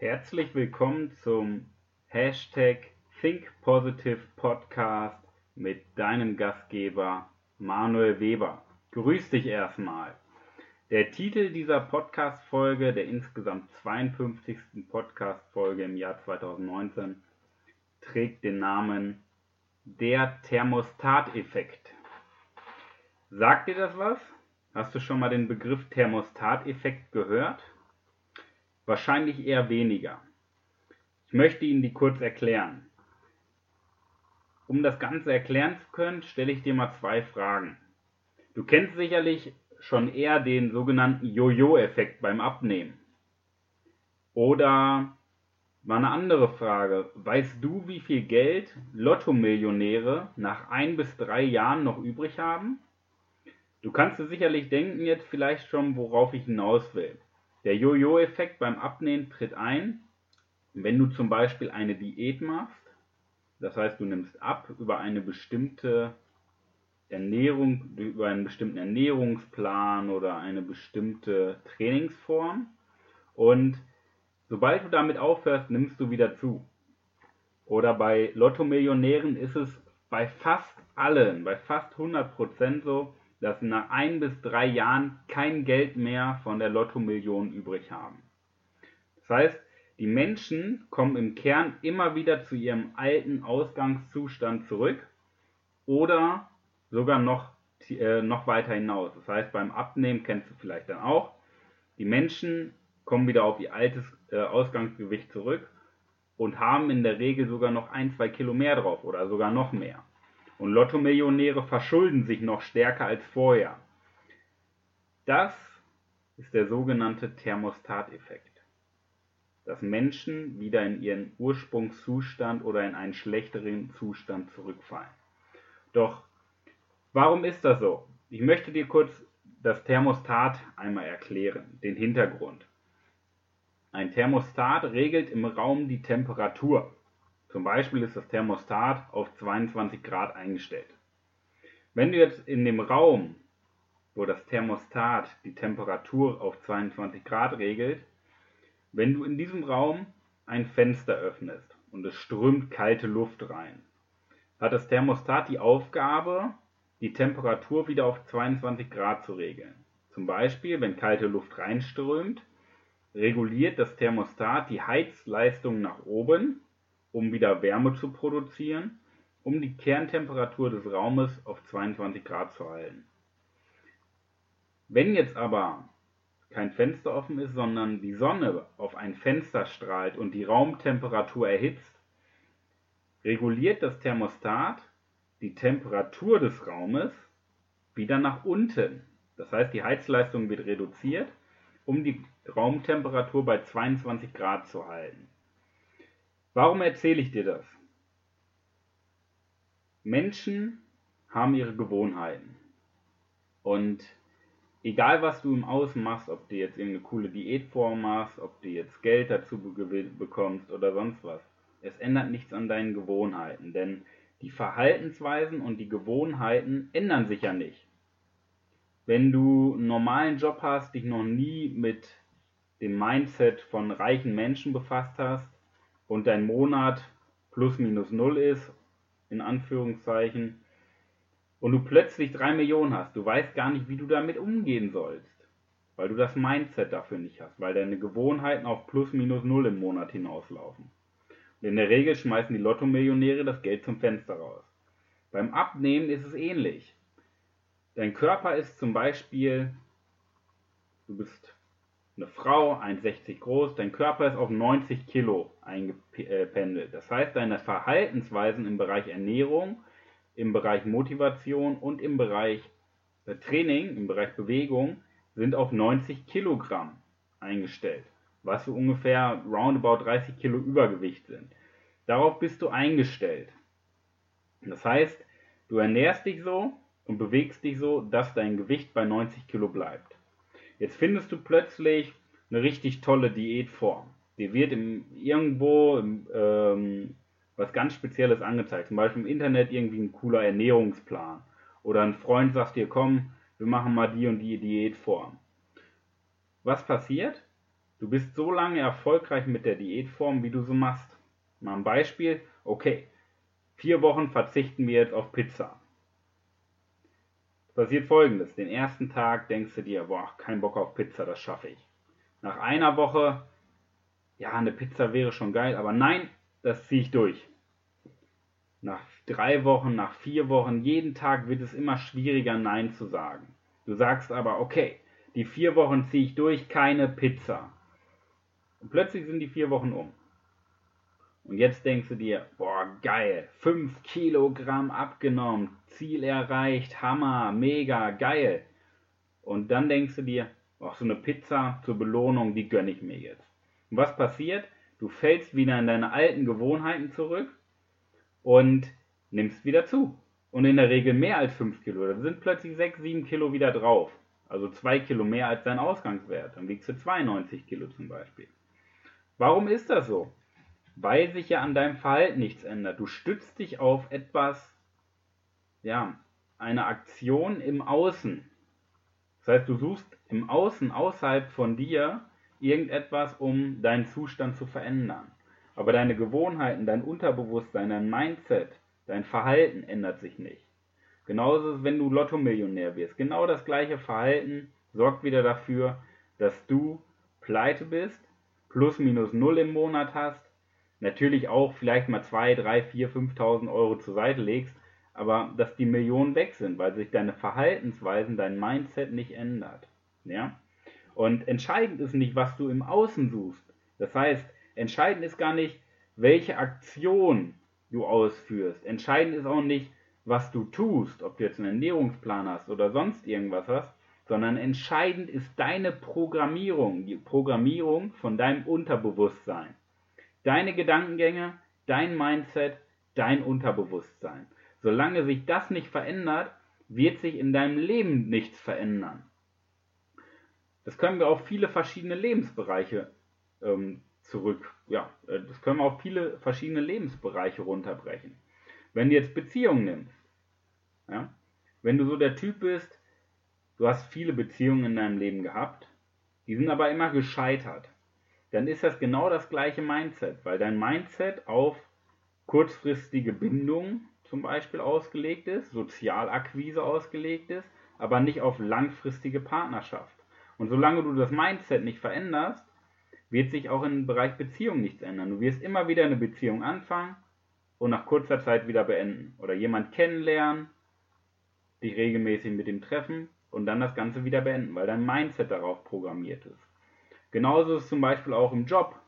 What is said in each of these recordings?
Herzlich willkommen zum Hashtag Think Positive Podcast mit deinem Gastgeber Manuel Weber. Grüß dich erstmal. Der Titel dieser Podcast-Folge, der insgesamt 52. Podcast-Folge im Jahr 2019, trägt den Namen Der Thermostateffekt. Sagt dir das was? Hast du schon mal den Begriff Thermostateffekt gehört? Wahrscheinlich eher weniger. Ich möchte Ihnen die kurz erklären. Um das Ganze erklären zu können, stelle ich dir mal zwei Fragen. Du kennst sicherlich schon eher den sogenannten Jojo-Effekt beim Abnehmen. Oder mal eine andere Frage. Weißt du, wie viel Geld Lotto-Millionäre nach ein bis drei Jahren noch übrig haben? Du kannst dir sicherlich denken jetzt vielleicht schon, worauf ich hinaus will. Der Jojo-Effekt beim Abnehmen tritt ein, wenn du zum Beispiel eine Diät machst. Das heißt, du nimmst ab über eine bestimmte Ernährung, über einen bestimmten Ernährungsplan oder eine bestimmte Trainingsform. Und sobald du damit aufhörst, nimmst du wieder zu. Oder bei Lotto-Millionären ist es bei fast allen, bei fast 100% so, dass nach ein bis drei Jahren kein Geld mehr von der Lotto-Million übrig haben. Das heißt, die Menschen kommen im Kern immer wieder zu ihrem alten Ausgangszustand zurück oder sogar noch, äh, noch weiter hinaus. Das heißt, beim Abnehmen kennst du vielleicht dann auch, die Menschen kommen wieder auf ihr altes äh, Ausgangsgewicht zurück und haben in der Regel sogar noch ein, zwei Kilo mehr drauf oder sogar noch mehr. Und Lotto-Millionäre verschulden sich noch stärker als vorher. Das ist der sogenannte Thermostateffekt. Dass Menschen wieder in ihren Ursprungszustand oder in einen schlechteren Zustand zurückfallen. Doch warum ist das so? Ich möchte dir kurz das Thermostat einmal erklären, den Hintergrund. Ein Thermostat regelt im Raum die Temperatur. Zum Beispiel ist das Thermostat auf 22 Grad eingestellt. Wenn du jetzt in dem Raum, wo das Thermostat die Temperatur auf 22 Grad regelt, wenn du in diesem Raum ein Fenster öffnest und es strömt kalte Luft rein, hat das Thermostat die Aufgabe, die Temperatur wieder auf 22 Grad zu regeln. Zum Beispiel, wenn kalte Luft reinströmt, reguliert das Thermostat die Heizleistung nach oben um wieder Wärme zu produzieren, um die Kerntemperatur des Raumes auf 22 Grad zu halten. Wenn jetzt aber kein Fenster offen ist, sondern die Sonne auf ein Fenster strahlt und die Raumtemperatur erhitzt, reguliert das Thermostat die Temperatur des Raumes wieder nach unten. Das heißt, die Heizleistung wird reduziert, um die Raumtemperatur bei 22 Grad zu halten. Warum erzähle ich dir das? Menschen haben ihre Gewohnheiten. Und egal was du im Außen machst, ob du jetzt irgendeine coole Diätform machst, ob du jetzt Geld dazu bekommst oder sonst was, es ändert nichts an deinen Gewohnheiten, denn die Verhaltensweisen und die Gewohnheiten ändern sich ja nicht. Wenn du einen normalen Job hast, dich noch nie mit dem Mindset von reichen Menschen befasst hast, und dein Monat plus minus null ist, in Anführungszeichen, und du plötzlich drei Millionen hast, du weißt gar nicht, wie du damit umgehen sollst, weil du das Mindset dafür nicht hast, weil deine Gewohnheiten auf plus minus null im Monat hinauslaufen. Und in der Regel schmeißen die Lotto-Millionäre das Geld zum Fenster raus. Beim Abnehmen ist es ähnlich. Dein Körper ist zum Beispiel, du bist eine Frau, 1,60 groß, dein Körper ist auf 90 Kilo eingependelt. Das heißt, deine Verhaltensweisen im Bereich Ernährung, im Bereich Motivation und im Bereich äh, Training, im Bereich Bewegung sind auf 90 Kilogramm eingestellt, was so ungefähr roundabout 30 Kilo Übergewicht sind. Darauf bist du eingestellt. Das heißt, du ernährst dich so und bewegst dich so, dass dein Gewicht bei 90 Kilo bleibt. Jetzt findest du plötzlich eine richtig tolle Diätform. Die wird im, irgendwo ähm, was ganz Spezielles angezeigt. Zum Beispiel im Internet irgendwie ein cooler Ernährungsplan. Oder ein Freund sagt dir, komm, wir machen mal die und die Diätform. Was passiert? Du bist so lange erfolgreich mit der Diätform, wie du so machst. Mal ein Beispiel. Okay, vier Wochen verzichten wir jetzt auf Pizza. Passiert folgendes. Den ersten Tag denkst du dir, boah, kein Bock auf Pizza, das schaffe ich. Nach einer Woche, ja, eine Pizza wäre schon geil, aber nein, das ziehe ich durch. Nach drei Wochen, nach vier Wochen, jeden Tag wird es immer schwieriger, Nein zu sagen. Du sagst aber, okay, die vier Wochen ziehe ich durch, keine Pizza. Und plötzlich sind die vier Wochen um. Und jetzt denkst du dir, boah, geil, 5 Kilogramm abgenommen, Ziel erreicht, Hammer, mega, geil. Und dann denkst du dir, ach, so eine Pizza zur Belohnung, die gönne ich mir jetzt. Und was passiert? Du fällst wieder in deine alten Gewohnheiten zurück und nimmst wieder zu. Und in der Regel mehr als 5 Kilo. Da sind plötzlich 6, 7 Kilo wieder drauf. Also 2 Kilo mehr als dein Ausgangswert. Dann wiegst du 92 Kilo zum Beispiel. Warum ist das so? Weil sich ja an deinem Verhalten nichts ändert. Du stützt dich auf etwas, ja, eine Aktion im Außen. Das heißt, du suchst im Außen, außerhalb von dir, irgendetwas, um deinen Zustand zu verändern. Aber deine Gewohnheiten, dein Unterbewusstsein, dein Mindset, dein Verhalten ändert sich nicht. Genauso ist wenn du Lotto-Millionär wirst. Genau das gleiche Verhalten sorgt wieder dafür, dass du pleite bist, plus minus null im Monat hast, natürlich auch vielleicht mal 2, 3, 4, 5.000 Euro zur Seite legst, aber dass die Millionen weg sind, weil sich deine Verhaltensweisen, dein Mindset nicht ändert. Ja? Und entscheidend ist nicht, was du im Außen suchst. Das heißt, entscheidend ist gar nicht, welche Aktion du ausführst. Entscheidend ist auch nicht, was du tust, ob du jetzt einen Ernährungsplan hast oder sonst irgendwas hast, sondern entscheidend ist deine Programmierung, die Programmierung von deinem Unterbewusstsein. Deine Gedankengänge, dein Mindset, dein Unterbewusstsein. Solange sich das nicht verändert, wird sich in deinem Leben nichts verändern. Das können wir auf viele verschiedene Lebensbereiche ähm, zurück, ja, äh, das können wir auf viele verschiedene Lebensbereiche runterbrechen. Wenn du jetzt Beziehungen nimmst, ja, wenn du so der Typ bist, du hast viele Beziehungen in deinem Leben gehabt, die sind aber immer gescheitert, dann ist das genau das gleiche Mindset, weil dein Mindset auf kurzfristige Bindung zum Beispiel ausgelegt ist, Sozialakquise ausgelegt ist, aber nicht auf langfristige Partnerschaft. Und solange du das Mindset nicht veränderst, wird sich auch im Bereich Beziehung nichts ändern. Du wirst immer wieder eine Beziehung anfangen und nach kurzer Zeit wieder beenden. Oder jemand kennenlernen, dich regelmäßig mit ihm treffen und dann das Ganze wieder beenden, weil dein Mindset darauf programmiert ist. Genauso ist es zum Beispiel auch im Job,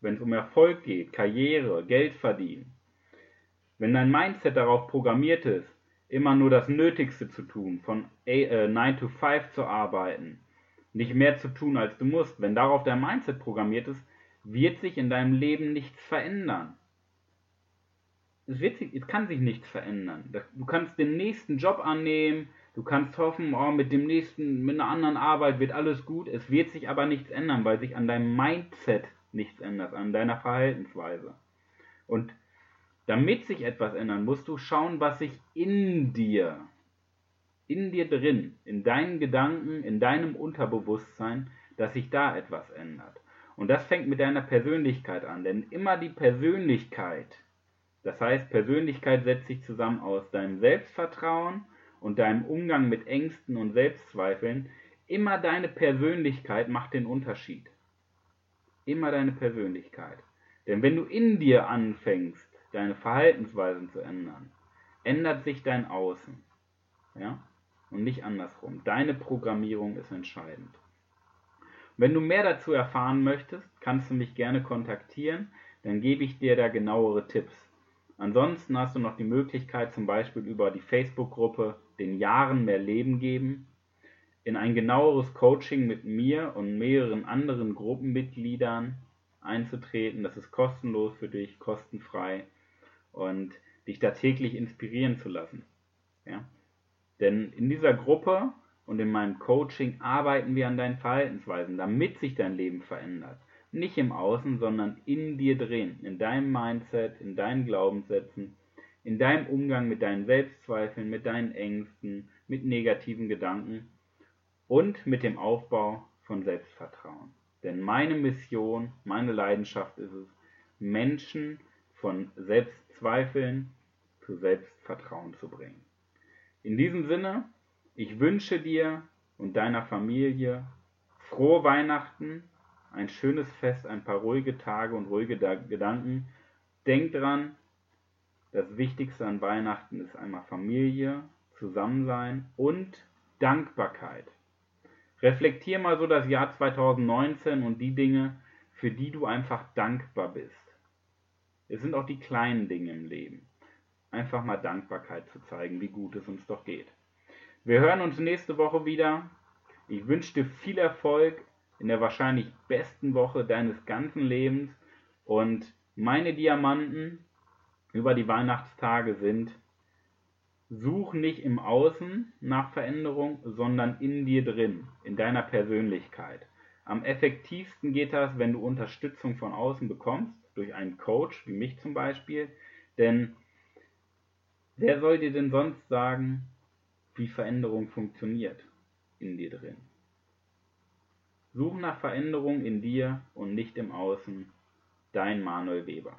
wenn es um Erfolg geht, Karriere, Geld verdienen. Wenn dein Mindset darauf programmiert ist, immer nur das Nötigste zu tun, von 9 äh, to 5 zu arbeiten, nicht mehr zu tun, als du musst, wenn darauf dein Mindset programmiert ist, wird sich in deinem Leben nichts verändern. Es, wird sich, es kann sich nichts verändern. Du kannst den nächsten Job annehmen, du kannst hoffen, oh, mit dem nächsten, mit einer anderen Arbeit wird alles gut. Es wird sich aber nichts ändern, weil sich an deinem Mindset nichts ändert, an deiner Verhaltensweise. Und damit sich etwas ändern, musst du schauen, was sich in dir in dir drin, in deinen Gedanken, in deinem Unterbewusstsein, dass sich da etwas ändert. Und das fängt mit deiner Persönlichkeit an, denn immer die Persönlichkeit, das heißt Persönlichkeit setzt sich zusammen aus deinem Selbstvertrauen und deinem Umgang mit Ängsten und Selbstzweifeln, immer deine Persönlichkeit macht den Unterschied. Immer deine Persönlichkeit. Denn wenn du in dir anfängst, deine Verhaltensweisen zu ändern, ändert sich dein Außen. Ja? und nicht andersrum. Deine Programmierung ist entscheidend. Wenn du mehr dazu erfahren möchtest, kannst du mich gerne kontaktieren, dann gebe ich dir da genauere Tipps. Ansonsten hast du noch die Möglichkeit, zum Beispiel über die Facebook-Gruppe den Jahren mehr Leben geben, in ein genaueres Coaching mit mir und mehreren anderen Gruppenmitgliedern einzutreten. Das ist kostenlos für dich, kostenfrei und dich da täglich inspirieren zu lassen. Ja? Denn in dieser Gruppe und in meinem Coaching arbeiten wir an deinen Verhaltensweisen, damit sich dein Leben verändert. Nicht im Außen, sondern in dir drin, in deinem Mindset, in deinen Glaubenssätzen, in deinem Umgang mit deinen Selbstzweifeln, mit deinen Ängsten, mit negativen Gedanken und mit dem Aufbau von Selbstvertrauen. Denn meine Mission, meine Leidenschaft ist es, Menschen von Selbstzweifeln zu Selbstvertrauen zu bringen. In diesem Sinne, ich wünsche dir und deiner Familie frohe Weihnachten, ein schönes Fest, ein paar ruhige Tage und ruhige Gedanken. Denk dran, das Wichtigste an Weihnachten ist einmal Familie, Zusammensein und Dankbarkeit. Reflektier mal so das Jahr 2019 und die Dinge, für die du einfach dankbar bist. Es sind auch die kleinen Dinge im Leben. Einfach mal Dankbarkeit zu zeigen, wie gut es uns doch geht. Wir hören uns nächste Woche wieder. Ich wünsche dir viel Erfolg in der wahrscheinlich besten Woche deines ganzen Lebens und meine Diamanten über die Weihnachtstage sind, such nicht im Außen nach Veränderung, sondern in dir drin, in deiner Persönlichkeit. Am effektivsten geht das, wenn du Unterstützung von außen bekommst, durch einen Coach, wie mich zum Beispiel, denn wer soll dir denn sonst sagen, wie Veränderung funktioniert in dir drin? Such nach Veränderung in dir und nicht im Außen. Dein Manuel Weber.